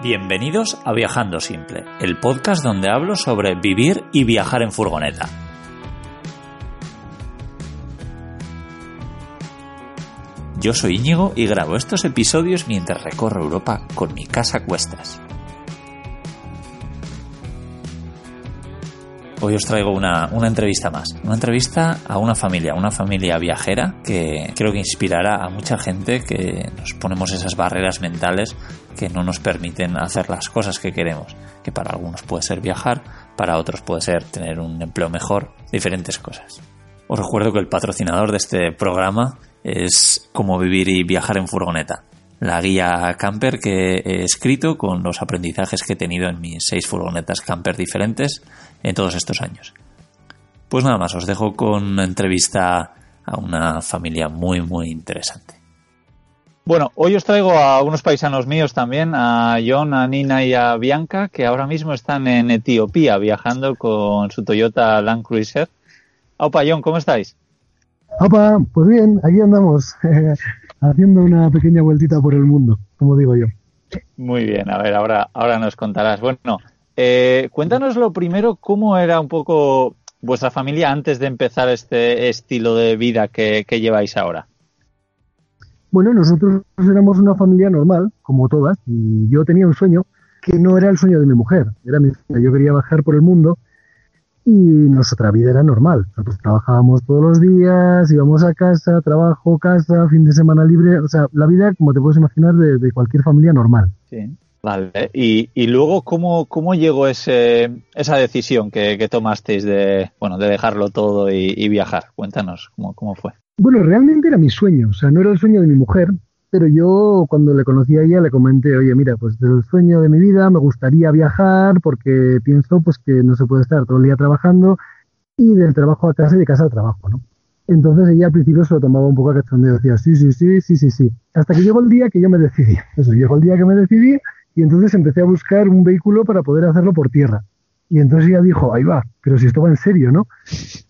Bienvenidos a Viajando Simple, el podcast donde hablo sobre vivir y viajar en furgoneta. Yo soy Íñigo y grabo estos episodios mientras recorro Europa con mi casa a cuestas. Hoy os traigo una, una, entrevista más. Una entrevista a una familia, una familia viajera que creo que inspirará a mucha gente que nos ponemos esas barreras mentales que no nos permiten hacer las cosas que queremos. Que para algunos puede ser viajar, para otros puede ser tener un empleo mejor, diferentes cosas. Os recuerdo que el patrocinador de este programa es Cómo vivir y viajar en furgoneta la guía camper que he escrito con los aprendizajes que he tenido en mis seis furgonetas camper diferentes en todos estos años. Pues nada más, os dejo con una entrevista a una familia muy muy interesante. Bueno, hoy os traigo a unos paisanos míos también, a John, a Nina y a Bianca, que ahora mismo están en Etiopía viajando con su Toyota Land Cruiser. Opa, John, ¿cómo estáis? Opa, pues bien, aquí andamos, haciendo una pequeña vueltita por el mundo, como digo yo. Muy bien, a ver, ahora, ahora nos contarás. Bueno, eh, cuéntanos lo primero, cómo era un poco vuestra familia antes de empezar este estilo de vida que, lleváis ahora. Bueno, nosotros éramos una familia normal, como todas, y yo tenía un sueño que no era el sueño de mi mujer, era mi sueño. Yo quería bajar por el mundo y nuestra vida era normal. Nosotros trabajábamos todos los días, íbamos a casa, trabajo, casa, fin de semana libre, o sea, la vida, como te puedes imaginar, de, de cualquier familia normal. Sí. Vale, y, y luego, ¿cómo, cómo llegó ese, esa decisión que, que tomasteis de, bueno, de dejarlo todo y, viajar? Cuéntanos, ¿cómo, ¿cómo fue? Bueno, realmente era mi sueño, o sea, no era el sueño de mi mujer, pero yo cuando le conocí a ella le comenté, oye, mira, pues del sueño de mi vida me gustaría viajar porque pienso pues que no se puede estar todo el día trabajando y del trabajo a casa y de casa al trabajo, ¿no? Entonces ella al principio se lo tomaba un poco a cachondeo, decía, sí, sí, sí, sí, sí, sí. Hasta que llegó el día que yo me decidí. Eso, llegó el día que me decidí y entonces empecé a buscar un vehículo para poder hacerlo por tierra. Y entonces ella dijo, ahí va, pero si esto va en serio, ¿no?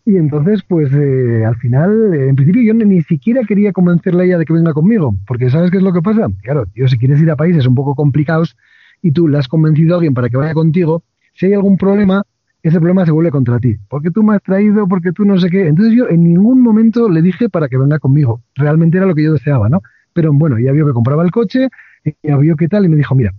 Y entonces, pues eh, al final, en principio yo ni siquiera quería convencerle a ella de que venga conmigo, porque ¿sabes qué es lo que pasa? Claro, yo si quieres ir a países un poco complicados y tú le has convencido a alguien para que vaya contigo, si hay algún problema, ese problema se vuelve contra ti. Porque tú me has traído, porque tú no sé qué. Entonces yo en ningún momento le dije para que venga conmigo. Realmente era lo que yo deseaba, ¿no? Pero bueno, ella vio que compraba el coche, ella vio qué tal y me dijo, mira,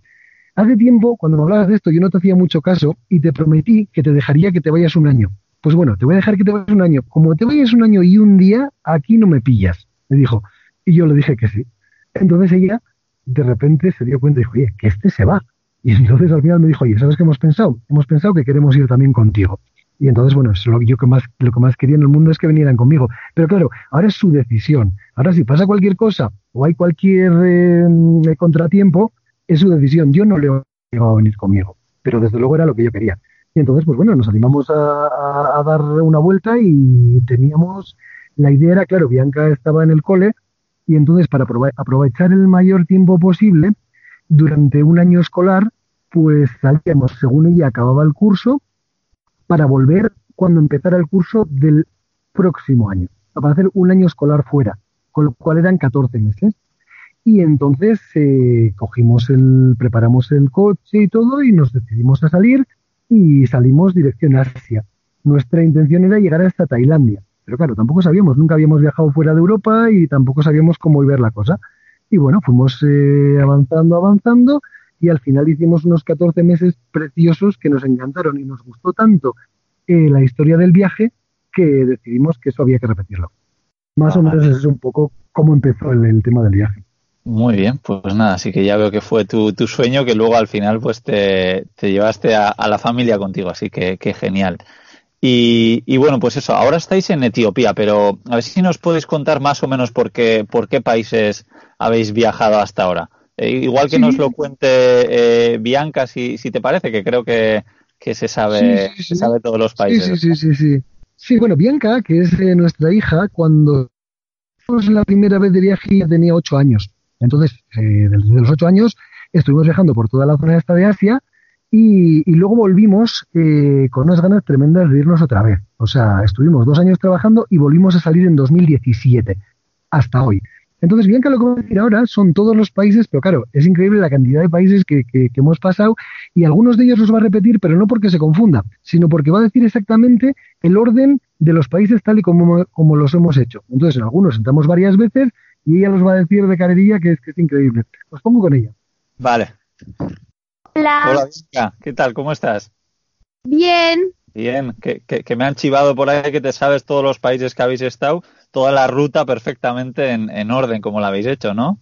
Hace tiempo, cuando me hablabas de esto, yo no te hacía mucho caso y te prometí que te dejaría que te vayas un año. Pues bueno, te voy a dejar que te vayas un año. Como te vayas un año y un día, aquí no me pillas, me dijo. Y yo le dije que sí. Entonces ella, de repente, se dio cuenta y dijo, oye, que este se va. Y entonces al final me dijo, oye, ¿sabes qué hemos pensado? Hemos pensado que queremos ir también contigo. Y entonces, bueno, lo, yo que más, lo que más quería en el mundo es que vinieran conmigo. Pero claro, ahora es su decisión. Ahora si pasa cualquier cosa o hay cualquier eh, contratiempo, es su decisión. Yo no le iba a venir conmigo, pero desde luego era lo que yo quería. Y entonces, pues bueno, nos animamos a, dar una vuelta y teníamos, la idea era, claro, Bianca estaba en el cole y entonces para aprovechar el mayor tiempo posible, durante un año escolar, pues salíamos, según ella acababa el curso, para volver cuando empezara el curso del próximo año, para hacer un año escolar fuera, con lo cual eran 14 meses. Y entonces eh, cogimos el, preparamos el coche y todo y nos decidimos a salir y salimos dirección a Asia. Nuestra intención era llegar hasta Tailandia, pero claro, tampoco sabíamos, nunca habíamos viajado fuera de Europa y tampoco sabíamos cómo iba la cosa. Y bueno, fuimos eh, avanzando, avanzando y al final hicimos unos 14 meses preciosos que nos encantaron y nos gustó tanto eh, la historia del viaje que decidimos que eso había que repetirlo. Más o menos es un poco cómo empezó el tema del viaje. Muy bien, pues nada, así que ya veo que fue tu, tu sueño que luego al final pues te, te llevaste a, a, la familia contigo, así que, que genial. Y, y, bueno, pues eso, ahora estáis en Etiopía, pero a ver si nos podéis contar más o menos por qué, por qué países habéis viajado hasta ahora. Eh, igual que nos lo cuente eh, Bianca, si, si te parece, que creo que, que se sabe, se sabe todos los países. Sí, sí, sí, sí. Sí, bueno, Bianca, que es nuestra hija, cuando fuimos la primera vez de viaje ya tenía ocho años. Entonces, desde los ocho años estuvimos viajando por toda la zona esta de Asia y, luego volvimos eh, con unas ganas tremendas de irnos otra vez. O sea, estuvimos dos años trabajando y volvimos a salir en 2017, hasta hoy. Entonces, bien que lo que voy a decir ahora son todos los países, pero claro, es increíble la cantidad de países que, hemos pasado y algunos de ellos los va a repetir, pero no porque se confunda, sino porque va a decir exactamente el orden de los países tal y como, como los hemos hecho. Entonces, en algunos entramos varias veces y ella los va a decir de carerilla que es, que es increíble. Os pongo con ella. Vale. Hola. Hola, ¿qué tal? ¿Cómo estás? Bien. Bien, que, que, me han chivado por ahí que te sabes todos los países que habéis estado, toda la ruta perfectamente en, en orden, como la habéis hecho, ¿no?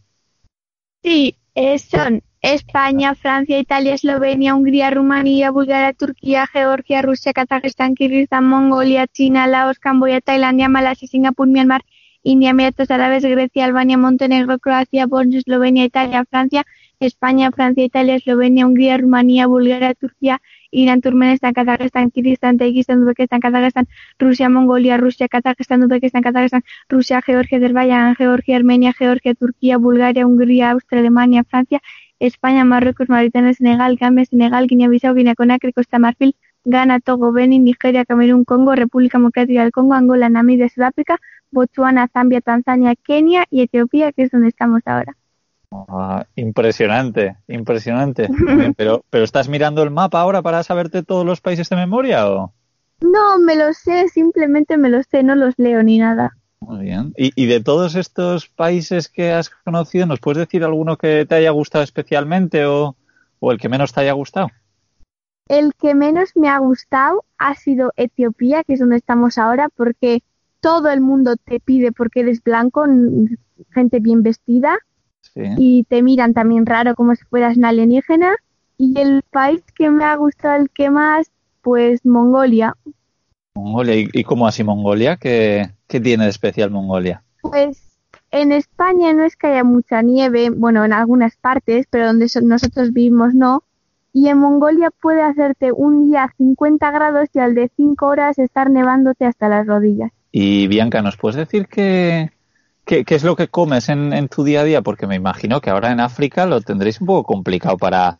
Sí, son España, Francia, Italia, Eslovenia, Hungría, Rumanía, Bulgaria, Turquía, Georgia, Rusia, Kazajistán, Kirguistán, Mongolia, China, Laos, Camboya, Tailandia, Malasia, Singapur, Myanmar, India, Emiratos Árabes, Grecia, Albania, Montenegro, Croacia, Bosnia, Eslovenia, Italia, Francia, España, Francia, Italia, Eslovenia, Hungría, Rumanía, Bulgaria, Turquía, Irán, Turkmenistán, Kazajistán, Kirguistán, Tayikistán, Uzbekistán, Kazajistán, Rusia, Mongolia, Rusia, Kazajistán, Uzbekistán, Kazajistán, Rusia, Georgia, Azerbaiyán, Georgia, Armenia, Georgia, Turquía, Bulgaria, Hungría, Austria, Alemania, Francia, España, Marruecos, Mauritania, Senegal, Gambia, Senegal, Guinea-Bissau, Guinea-Conakry, Costa Marfil, Ghana, Togo, Benin, Nigeria, Camerún, Congo, República Democrática del Congo, Angola, Namibia, Sudáfrica, Botswana, Zambia, Tanzania, Kenia y Etiopía, que es donde estamos ahora. Ah, impresionante, impresionante. pero, pero ¿estás mirando el mapa ahora para saberte todos los países de memoria o? No, me lo sé, simplemente me los sé, no los leo ni nada. Muy bien. ¿Y, y de todos estos países que has conocido, ¿nos puedes decir alguno que te haya gustado especialmente o, o el que menos te haya gustado? El que menos me ha gustado ha sido Etiopía, que es donde estamos ahora, porque todo el mundo te pide porque eres blanco, gente bien vestida, y te miran también raro como si fueras una alienígena. Y el país que me ha gustado el que más, pues Mongolia. Mongolia, ¿y, cómo así Mongolia? ¿Qué, tiene de especial Mongolia? Pues en España no es que haya mucha nieve, bueno, en algunas partes, pero donde nosotros vivimos no. Y en Mongolia puede hacerte un día 50 grados y al de 5 horas estar nevándote hasta las rodillas. Y Bianca, ¿nos puedes decir que, ¿Qué, es lo que comes en, tu día a día? Porque me imagino que ahora en África lo tendréis un poco complicado para,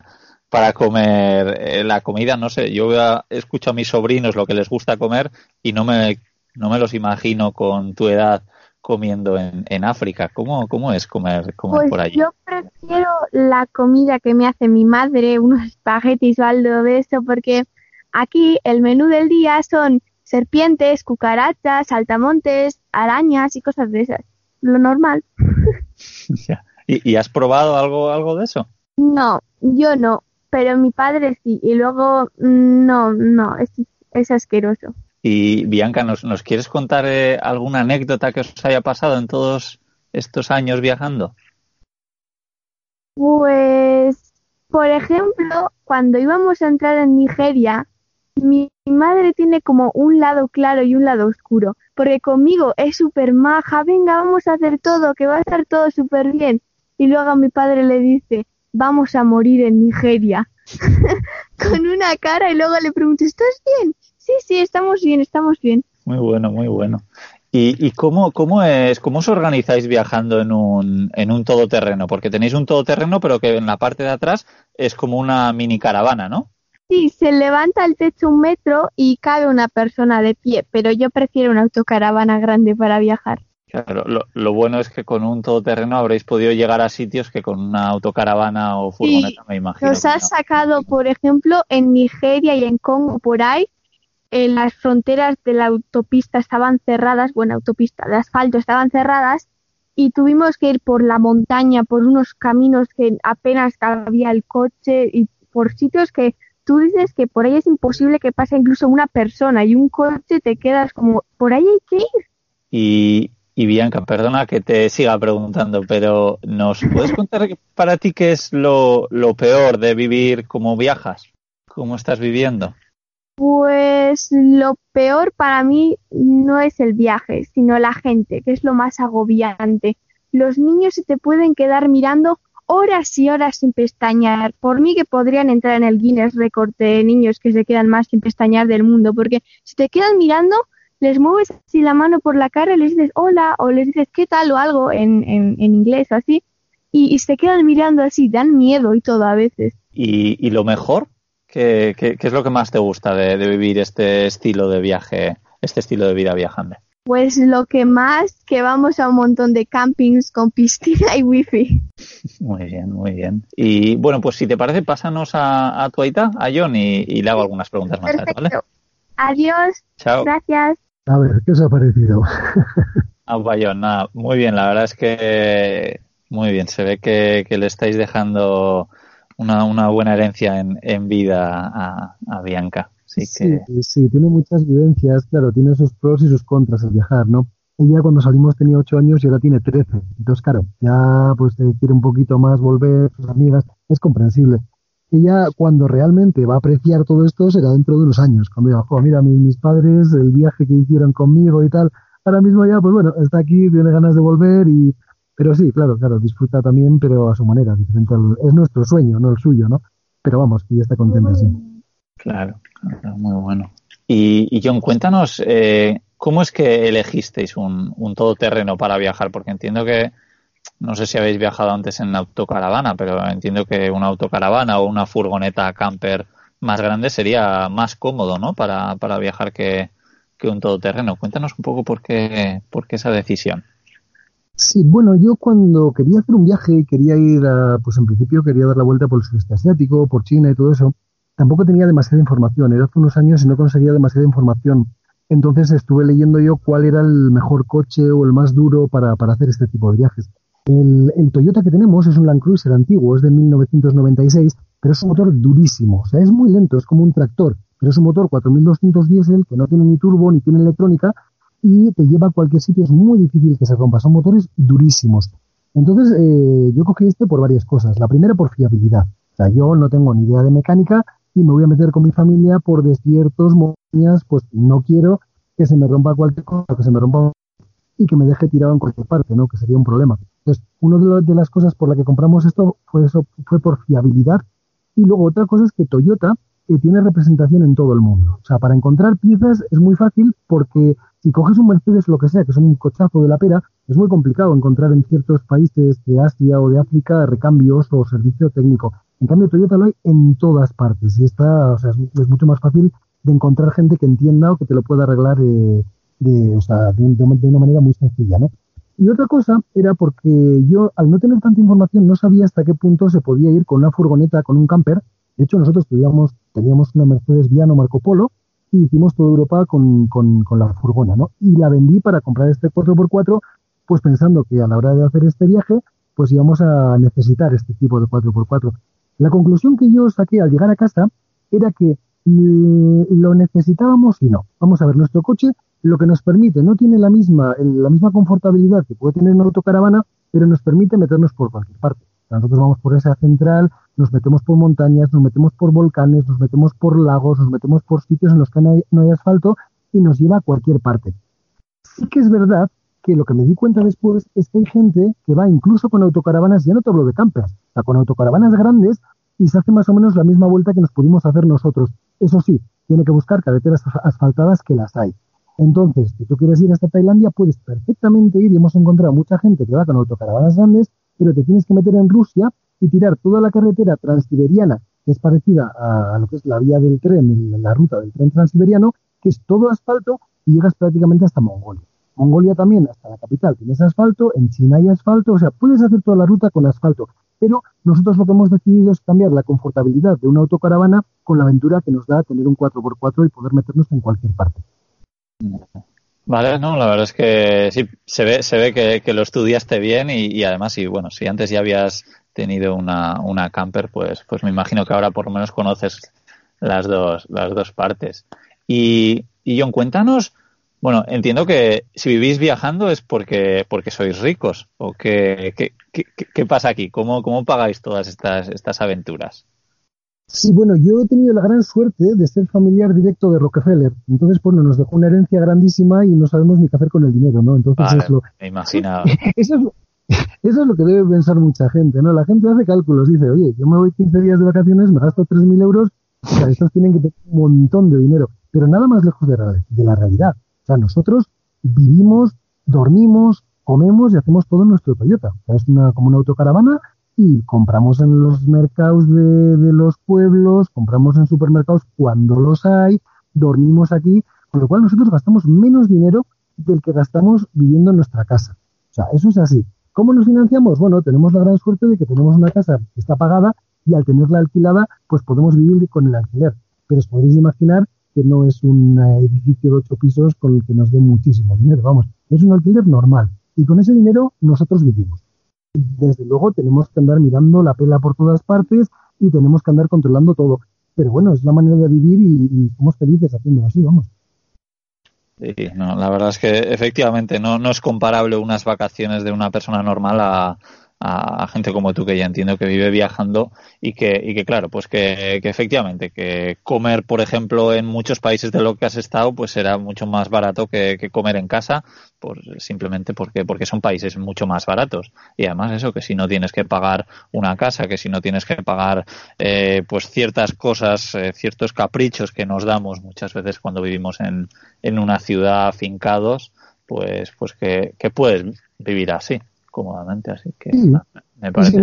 para comer eh, la comida. No sé, yo escucho a mis sobrinos lo que les gusta comer y no me, no me los imagino con tu edad comiendo en, en África. ¿Cómo, ¿Cómo es comer, comer pues por allí? Yo prefiero la comida que me hace mi madre, unos espaguetis o algo de eso, porque aquí el menú del día son serpientes, cucarachas, saltamontes, arañas y cosas de esas lo normal. ¿Y, has probado algo, algo de eso? No, yo no, pero mi padre sí. Y luego, mm, no, no, es, es asqueroso. Y Bianca, ¿nos, nos quieres contar eh, alguna anécdota que os haya pasado en todos estos años viajando? Pues, por ejemplo, cuando íbamos a entrar en Nigeria, mi madre tiene como un lado claro y un lado oscuro porque conmigo es súper maja, venga, vamos a hacer todo, que va a estar todo súper bien. Y luego a mi padre le dice, vamos a morir en Nigeria, con una cara y luego le pregunto, ¿estás bien? Sí, sí, estamos bien, estamos bien. Muy bueno, muy bueno. ¿Y, y cómo, cómo, es, cómo os organizáis viajando en un, en un todoterreno? Porque tenéis un todoterreno, pero que en la parte de atrás es como una mini caravana, ¿no? Sí, se levanta el techo un metro y cabe una persona de pie, pero yo prefiero una autocaravana grande para viajar. Claro, lo, bueno es que con un todoterreno habréis podido llegar a sitios que con una autocaravana o furgoneta me imagino. Nos has sacado, por ejemplo, en Nigeria y en Congo por ahí, en las fronteras de la autopista estaban cerradas, bueno, autopista de asfalto estaban cerradas y tuvimos que ir por la montaña, por unos caminos que apenas había el coche y por sitios que tú dices que por ahí es imposible que pase incluso una persona y un coche te quedas como, por ahí hay que ir. Y, y Bianca, perdona que te siga preguntando, pero ¿nos puedes contar para ti qué es lo, lo peor de vivir como viajas? ¿Cómo estás viviendo? Pues lo peor para mí no es el viaje, sino la gente, que es lo más agobiante. Los niños se te pueden quedar mirando horas y horas sin pestañear. Por mí que podrían entrar en el Guinness Record de niños que se quedan más sin pestañear del mundo, porque si te quedan mirando, les mueves así la mano por la cara y les dices hola o les dices qué tal o algo en, en, en inglés así y, se quedan mirando así, dan miedo y todo a veces. ¿Y, y lo mejor? ¿Qué, ¿Qué, qué, es lo que más te gusta de, de vivir este estilo de viaje, este estilo de vida viajando? Pues lo que más, que vamos a un montón de campings con piscina y wifi. Muy bien, muy bien. Y bueno, pues si te parece, pásanos a, a tu aita, a John, y, y, le hago algunas preguntas más. Perfecto. ¿vale? Adiós. Chao. Gracias. A ver, ¿qué os ha parecido? Ah, John, nada, muy bien. La verdad es que muy bien. Se ve que, que le estáis dejando una, una buena herencia en, en vida a, a Bianca. Así que... Sí, sí, tiene muchas vivencias, claro, tiene sus pros y sus contras al viajar, ¿no? Ella cuando salimos tenía 8 años y ahora tiene 13. Entonces, claro, ya pues quiere un poquito más volver, sus amigas, es comprensible. Ella cuando realmente va a apreciar todo esto será dentro de unos años, cuando diga, oh, mira, mis, mis padres, el viaje que hicieron conmigo y tal, ahora mismo ya, pues bueno, está aquí, tiene ganas de volver y... Pero sí, claro, claro, disfruta también, pero a su manera, diferente al, es nuestro sueño, no el suyo, ¿no? Pero vamos, que ya está contenta, sí. Claro, claro, muy bueno. Y, y John, cuéntanos, eh, ¿cómo es que elegisteis un, un todoterreno para viajar? Porque entiendo que, no sé si habéis viajado antes en autocaravana, pero entiendo que una autocaravana o una furgoneta camper más grande sería más cómodo, ¿no? Para, para viajar que, que un todoterreno. Cuéntanos un poco por qué, por qué esa decisión. Sí, bueno, yo cuando quería hacer un viaje y quería ir a, pues en principio quería dar la vuelta por el sudeste asiático, por China y todo eso, tampoco tenía demasiada información. Era hace unos años y no conseguía demasiada información. Entonces estuve leyendo yo cuál era el mejor coche o el más duro para, para hacer este tipo de viajes. El, Toyota que tenemos es un Land Cruiser antiguo, es de 1996, pero es un motor durísimo. O sea, es muy lento, es como un tractor, pero es un motor 4200 diésel que no tiene ni turbo ni tiene electrónica y te lleva a cualquier sitio. Es muy difícil que se rompa. Son motores durísimos. Entonces, eh, yo cogí este por varias cosas. La primera, por fiabilidad. O sea, yo no tengo ni idea de mecánica y me voy a meter con mi familia por desiertos, montañas, pues no quiero que se me rompa cualquier cosa, que se me rompa y que me deje tirado en cualquier parte, ¿no? Que sería un problema. Entonces, una de, las cosas por la que compramos esto fue eso, fue por fiabilidad. Y luego otra cosa es que Toyota eh, tiene representación en todo el mundo. O sea, para encontrar piezas es muy fácil porque si coges un Mercedes, lo que sea, que es un cochazo de la pera, es muy complicado encontrar en ciertos países de Asia o de África recambios o servicio técnico. En cambio, Toyota lo hay en todas partes y está, o sea, es, es mucho más fácil de encontrar gente que entienda o que te lo pueda arreglar eh, de, o sea, de, de, de, una manera muy sencilla, ¿no? Y otra cosa era porque yo, al no tener tanta información, no sabía hasta qué punto se podía ir con una furgoneta, con un camper. De hecho, nosotros teníamos, una Mercedes Viano Marco Polo y hicimos toda Europa con, con, la furgona, ¿no? Y la vendí para comprar este 4x4, pues pensando que a la hora de hacer este viaje, pues íbamos a necesitar este tipo de 4x4. La conclusión que yo saqué al llegar a casa era que lo necesitábamos y no. Vamos a ver, nuestro coche lo que nos permite no tiene la misma, la misma confortabilidad que puede tener una autocaravana, pero nos permite meternos por cualquier parte. Nosotros vamos por esa central, nos metemos por montañas, nos metemos por volcanes, nos metemos por lagos, nos metemos por sitios en los que no hay, asfalto y nos lleva a cualquier parte. Sí que es verdad que lo que me di cuenta después es que hay gente que va incluso con autocaravanas, ya no te hablo de campers, o con autocaravanas grandes y se hace más o menos la misma vuelta que nos pudimos hacer nosotros. Eso sí, tiene que buscar carreteras asfaltadas que las hay. Entonces, si tú quieres ir hasta Tailandia, puedes perfectamente ir y hemos encontrado mucha gente que va con autocaravanas grandes, pero te tienes que meter en Rusia y tirar toda la carretera transiberiana, que es parecida a, lo que es la vía del tren, la ruta del tren transiberiano, que es todo asfalto y llegas prácticamente hasta Mongolia. Mongolia también, hasta la capital, tienes asfalto, en China hay asfalto, o sea, puedes hacer toda la ruta con asfalto, pero nosotros lo que hemos decidido es cambiar la confortabilidad de una autocaravana con la aventura que nos da tener un 4x4 y poder meternos en cualquier parte. Vale, no, la verdad es que sí, se ve, se ve que, lo estudiaste bien y, y, además, y bueno, si antes ya habías tenido una, una camper, pues, pues me imagino que ahora por lo menos conoces las dos, las dos partes. Y, y John, cuéntanos, bueno, entiendo que si vivís viajando es porque, porque sois ricos, o qué, qué, qué, qué pasa aquí, ¿Cómo, cómo pagáis todas estas, estas aventuras. Sí, bueno, yo he tenido la gran suerte de ser familiar directo de Rockefeller. Entonces, bueno, nos dejó una herencia grandísima y no sabemos ni qué hacer con el dinero, ¿no? Entonces vale, es lo. Me imaginaba. Eso es, Eso es lo que debe pensar mucha gente, ¿no? La gente hace cálculos, dice, oye, yo me voy 15 días de vacaciones, me gasto 3.000 euros, o sea, estos tienen que tener un montón de dinero, pero nada más lejos de la, de la realidad. O sea, nosotros vivimos, dormimos, comemos y hacemos todo en nuestro Toyota. O sea, es una, como una autocaravana y compramos en los mercados de, los pueblos, compramos en supermercados cuando los hay, dormimos aquí, con lo cual nosotros gastamos menos dinero del que gastamos viviendo en nuestra casa. O sea, eso es así. ¿Cómo nos financiamos? Bueno, tenemos la gran suerte de que tenemos una casa que está pagada y al tenerla alquilada, pues podemos vivir con el alquiler. Pero os podéis imaginar que no es un edificio de ocho pisos con el que nos dé muchísimo dinero. Vamos, es un alquiler normal. Y con ese dinero nosotros vivimos. Desde luego tenemos que andar mirando la pela por todas partes y tenemos que andar controlando todo. Pero bueno, es la manera de vivir y, somos felices haciéndolo así, vamos. Sí, no, la verdad es que efectivamente no, no es comparable unas vacaciones de una persona normal a, a, gente como tú que ya entiendo que vive viajando y que, y que claro, pues que, que, efectivamente, que comer, por ejemplo, en muchos países de lo que has estado, pues será mucho más barato que, comer en casa, pues simplemente porque, porque son países mucho más baratos. Y además eso, que si no tienes que pagar una casa, que si no tienes que pagar eh, pues ciertas cosas, eh, ciertos caprichos que nos damos muchas veces cuando vivimos en, en una ciudad fincados, pues, pues que puedes vivir así cómodamente, así que me parece.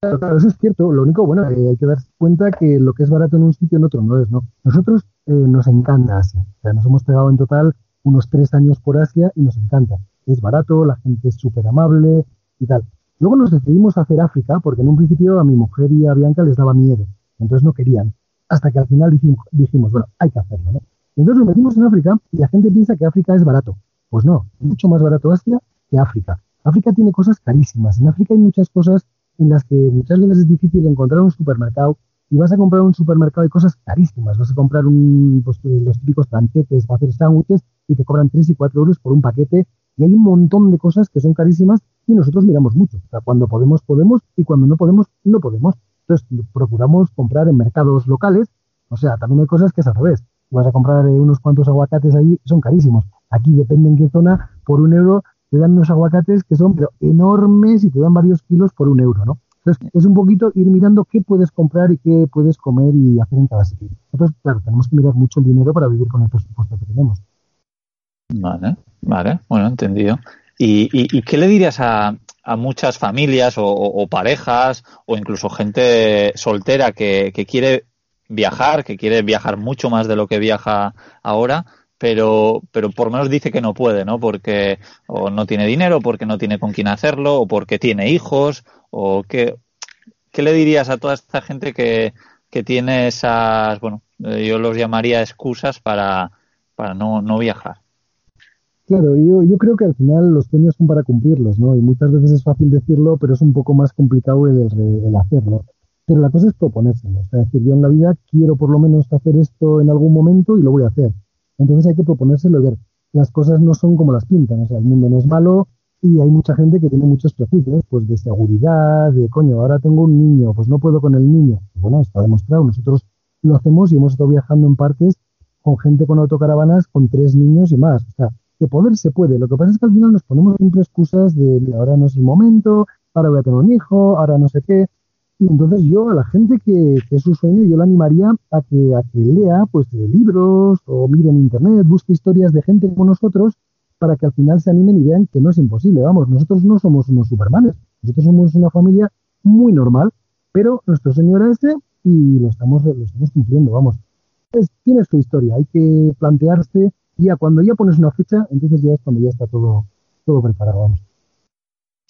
claro, eso es cierto. Lo único, bueno, eh, hay que dar cuenta que lo que es barato en un sitio en otro no es, ¿no? Nosotros eh, nos encanta Asia. O sea, nos hemos pegado en total unos tres años por Asia y nos encanta. Es barato, la gente es súper amable y tal. Luego nos decidimos a hacer África porque en un principio a mi mujer y a Bianca les daba miedo. Entonces no querían. Hasta que al final dijimos, dijimos bueno, hay que hacerlo, ¿no? Entonces nos metimos en África y la gente piensa que África es barato. Pues no, mucho más barato Asia que África. África tiene cosas carísimas. En África hay muchas cosas en las que muchas veces es difícil encontrar un supermercado y vas a comprar un supermercado de cosas carísimas. Vas a comprar un, pues, los típicos tranquetes para hacer sándwiches y te cobran 3 y 4 euros por un paquete. Y hay un montón de cosas que son carísimas y nosotros miramos mucho. O sea, cuando podemos, podemos y cuando no podemos, no podemos. Entonces, procuramos comprar en mercados locales. O sea, también hay cosas que es al revés. Vas a comprar eh, unos cuantos aguacates ahí, son carísimos. Aquí depende en qué zona, por un euro te dan unos aguacates que son pero enormes y te dan varios kilos por un euro, ¿no? Entonces, es un poquito ir mirando qué puedes comprar y qué puedes comer y hacer en cada sitio. Entonces, claro, tenemos que mirar mucho el dinero para vivir con el presupuesto que tenemos. Vale, vale, bueno, entendido. ¿Y, y, qué le dirías a, a muchas familias o, o, parejas o incluso gente soltera que, que quiere viajar, que quiere viajar mucho más de lo que viaja ahora? Pero, pero por menos dice que no puede, ¿no? Porque o no tiene dinero, porque no tiene con quién hacerlo, o porque tiene hijos, o qué, ¿qué le dirías a toda esta gente que, que tiene esas, bueno, eh, yo los llamaría excusas para, para no, no viajar? Claro, yo, yo creo que al final los sueños son para cumplirlos, ¿no? Y muchas veces es fácil decirlo, pero es un poco más complicado el, el hacerlo. Pero la cosa es proponérselo. Sea, decir, yo en la vida quiero por lo menos hacer esto en algún momento y lo voy a hacer. Entonces hay que proponérselo y ver, las cosas no son como las pintan, o sea, el mundo no es malo y hay mucha gente que tiene muchos prejuicios, pues de seguridad, de coño, ahora tengo un niño, pues no puedo con el niño. Bueno, está demostrado, nosotros lo hacemos y hemos estado viajando en partes con gente con autocaravanas con tres niños y más. O sea, que poder se puede. Lo que pasa es que al final nos ponemos siempre excusas de, mira, ahora no es el momento, ahora voy a tener un hijo, ahora no sé qué. Y entonces yo a la gente que, es su sueño, yo la animaría a que, a que lea pues libros o mire en internet, busque historias de gente como nosotros para que al final se animen y vean que no es imposible. Vamos, nosotros no somos unos supermanes, nosotros somos una familia muy normal, pero nuestro sueño era ese y lo estamos, lo estamos cumpliendo, vamos. Es, tienes tu historia, hay que plantearse, ya cuando ya pones una fecha, entonces ya es cuando ya está todo, todo preparado, vamos.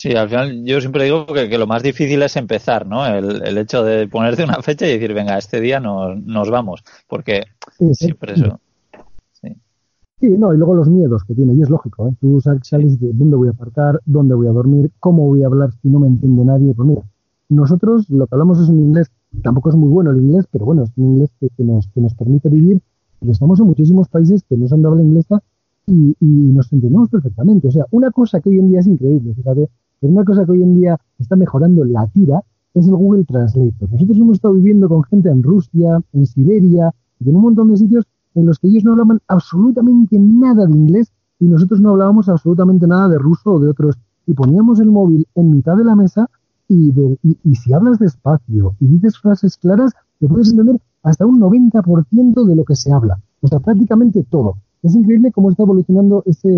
Sí, al final yo siempre digo que, lo más difícil es empezar, ¿no? El, hecho de ponerte una fecha y decir, venga, este día nos, nos vamos, porque siempre eso. Sí. sí. no, y luego los miedos que tiene, y es lógico, ¿eh? Tú sales de dónde voy a aparcar, dónde voy a dormir, cómo voy a hablar si no me entiende nadie. Pues mira, nosotros lo que hablamos es un inglés, tampoco es muy bueno el inglés, pero bueno, es un inglés que, que nos, que nos permite vivir. Pero estamos en muchísimos países que no se han dado la inglesa y, y, nos entendemos perfectamente. O sea, una cosa que hoy en día es increíble, fíjate, pero una cosa que hoy en día está mejorando la tira es el Google Translator. Nosotros hemos estado viviendo con gente en Rusia, en Siberia y en un montón de sitios en los que ellos no hablaban absolutamente nada de inglés y nosotros no hablábamos absolutamente nada de ruso o de otros y poníamos el móvil en mitad de la mesa y, y, si hablas despacio y dices frases claras, te puedes entender hasta un 90% de lo que se habla. O sea, prácticamente todo. Es increíble cómo está evolucionando ese,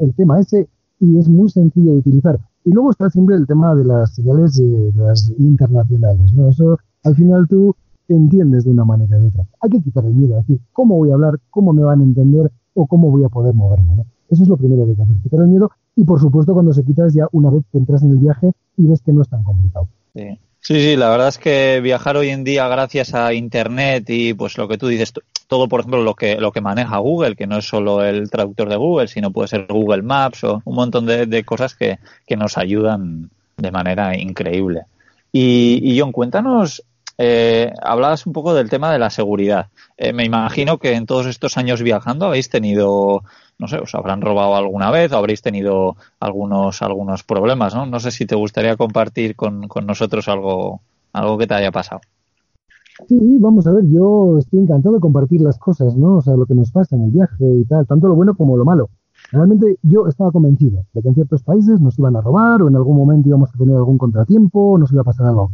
el tema ese y es muy sencillo de utilizar. Y luego está siempre el tema de las señales de, las internacionales, ¿no? Eso al final tú entiendes de una manera de otra. Hay que quitar el miedo, es decir, ¿cómo voy a hablar? ¿Cómo me van a entender? ¿O cómo voy a poder moverme? ¿no? Eso es lo primero que hay que hacer, quitar el miedo y por supuesto cuando se quita es ya una vez que entras en el viaje y ves que no es tan complicado. Sí. Sí, sí, la verdad es que viajar hoy en día gracias a Internet y pues lo que tú dices, todo por ejemplo lo que, lo que maneja Google, que no es solo el traductor de Google, sino puede ser Google Maps o un montón de, cosas que, que, nos ayudan de manera increíble. Y, y John, cuéntanos, eh, hablabas un poco del tema de la seguridad. Eh, me imagino que en todos estos años viajando habéis tenido no sé, os habrán robado alguna vez o habréis tenido algunos, algunos problemas, ¿no? No sé si te gustaría compartir con, nosotros algo, algo que te haya pasado. Sí, vamos a ver, yo estoy encantado de compartir las cosas, ¿no? O sea, lo que nos pasa en el viaje y tal, tanto lo bueno como lo malo. Realmente yo estaba convencido de que en ciertos países nos iban a robar o en algún momento íbamos a tener algún contratiempo nos iba a pasar algo.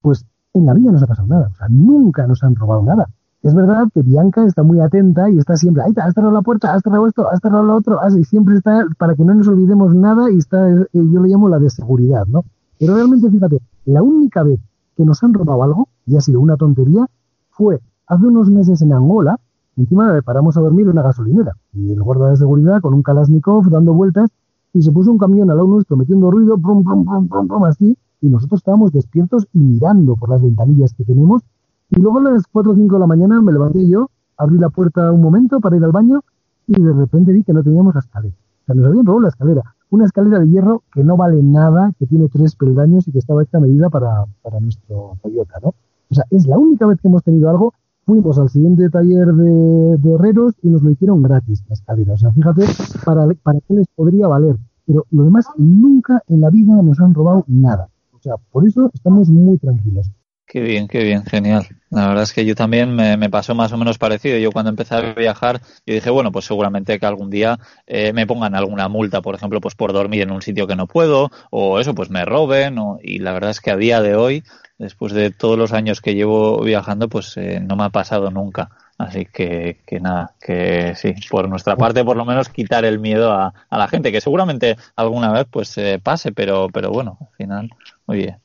Pues en la vida no nos ha pasado nada, o sea, nunca nos han robado nada. Es verdad que Bianca está muy atenta y está siempre, ahí has cerrado la puerta, has cerrado esto, has cerrado lo otro, así siempre está para que no nos olvidemos nada y está, eh, yo le llamo la de seguridad, ¿no? Pero realmente, fíjate, la única vez que nos han robado algo, y ha sido una tontería, fue hace unos meses en Angola, encima paramos a dormir en una gasolinera, y el guarda de seguridad con un Kalashnikov dando vueltas, y se puso un camión al lado nuestro metiendo ruido, pum, pum, pum, pum, así, y nosotros estábamos despiertos y mirando por las ventanillas que tenemos y luego a las 4 o 5 de la mañana me levanté yo, abrí la puerta un momento para ir al baño y de repente vi que no teníamos escalera. O sea, nos habían robado la escalera. Una escalera de hierro que no vale nada, que tiene tres peldaños y que estaba hecha medida para, para nuestro Toyota, ¿no? O sea, es la única vez que hemos tenido algo. Fuimos al siguiente taller de, de herreros y nos lo hicieron gratis, la escalera. O sea, fíjate para, para qué les podría valer. Pero lo demás, nunca en la vida nos han robado nada. O sea, por eso estamos muy tranquilos. Qué bien, qué bien, genial. La verdad es que yo también me, pasó más o menos parecido. Yo cuando empecé a viajar, yo dije, bueno, pues seguramente que algún día eh, me pongan alguna multa, por ejemplo, pues por dormir en un sitio que no puedo, o eso, pues me roben. y la verdad es que a día de hoy, después de todos los años que llevo viajando, pues eh, no me ha pasado nunca. Así que, que nada, que sí, por nuestra parte, por lo menos quitar el miedo a, la gente, que seguramente alguna vez pues eh, pase, pero, pero bueno, al final, muy bien.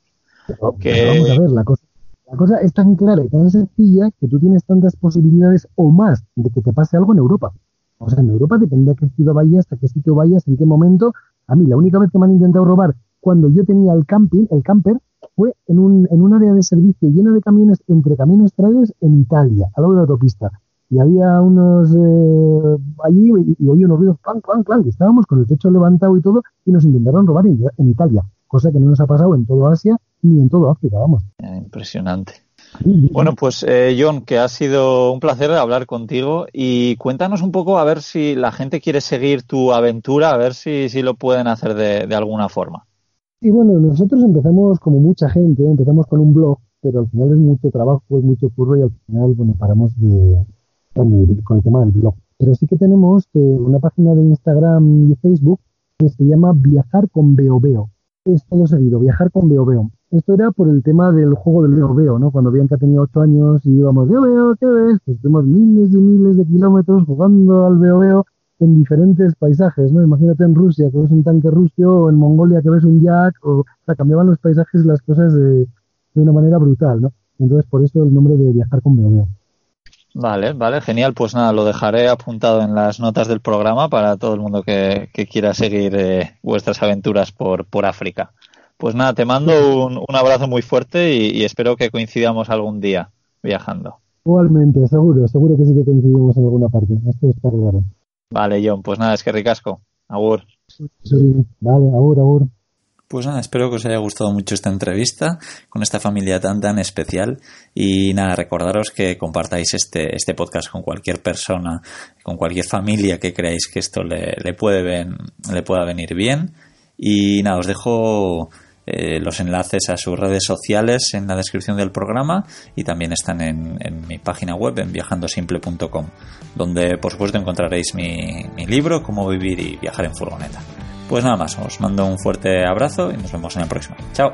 que... vamos a ver, la cosa la cosa es tan clara y tan sencilla que tú tienes tantas posibilidades o más de que te pase algo en Europa. O sea, en Europa depende de qué ciudad vayas, a qué sitio vayas, en qué momento. A mí, la única vez que me han intentado robar cuando yo tenía el camping, el camper, fue en un, en un área de servicio llena de camiones, entre camiones trailers en Italia, al lado de la autopista. Y había unos eh, allí y, oí unos ruidos, clan, clan, clan, y estábamos con el techo levantado y todo, y nos intentaron robar en, en Italia, cosa que no nos ha pasado en todo Asia ni en todo África, vamos. Eh, impresionante. Bueno, pues eh, John, que ha sido un placer hablar contigo y cuéntanos un poco a ver si la gente quiere seguir tu aventura, a ver si, si lo pueden hacer de, alguna forma. Y bueno, nosotros empezamos como mucha gente, empezamos con un blog, pero al final es mucho trabajo, es mucho curro y al final, bueno, paramos de, con, el, tema del blog. Pero sí que tenemos eh, una página de Instagram y Facebook que se llama Viajar con Veo Es todo seguido, Viajar con Veo esto era por el tema del juego del Veo Veo, ¿no? Cuando Bianca tenía ocho años y íbamos, Veo Veo, ¿qué ves? Pues tenemos miles y miles de kilómetros jugando al Veo Veo en diferentes paisajes, ¿no? Imagínate en Rusia que ves un tanque ruso o en Mongolia que ves un yak, o, sea, cambiaban los paisajes y las cosas de, una manera brutal, ¿no? Entonces, por eso el nombre de viajar con Veo Veo. Vale, vale, genial. Pues nada, lo dejaré apuntado en las notas del programa para todo el mundo que, quiera seguir eh, vuestras aventuras por, por África. Pues nada, te mando un, abrazo muy fuerte y, espero que coincidamos algún día viajando. Igualmente, seguro, seguro que sí que coincidimos en alguna parte. Esto está claro. Vale, John, pues nada, es que ricasco. Agur. Sí, vale, agur, agur. Pues nada, espero que os haya gustado mucho esta entrevista con esta familia tan tan especial y nada, recordaros que compartáis este, este podcast con cualquier persona, con cualquier familia que creáis que esto le, le, puede le pueda venir bien y nada, os dejo eh, los enlaces a sus redes sociales en la descripción del programa y también están en, mi página web en viajandosimple.com donde por supuesto encontraréis mi, mi libro Cómo vivir y viajar en furgoneta. Pues nada más, os mando un fuerte abrazo y nos vemos en el próximo. Chao.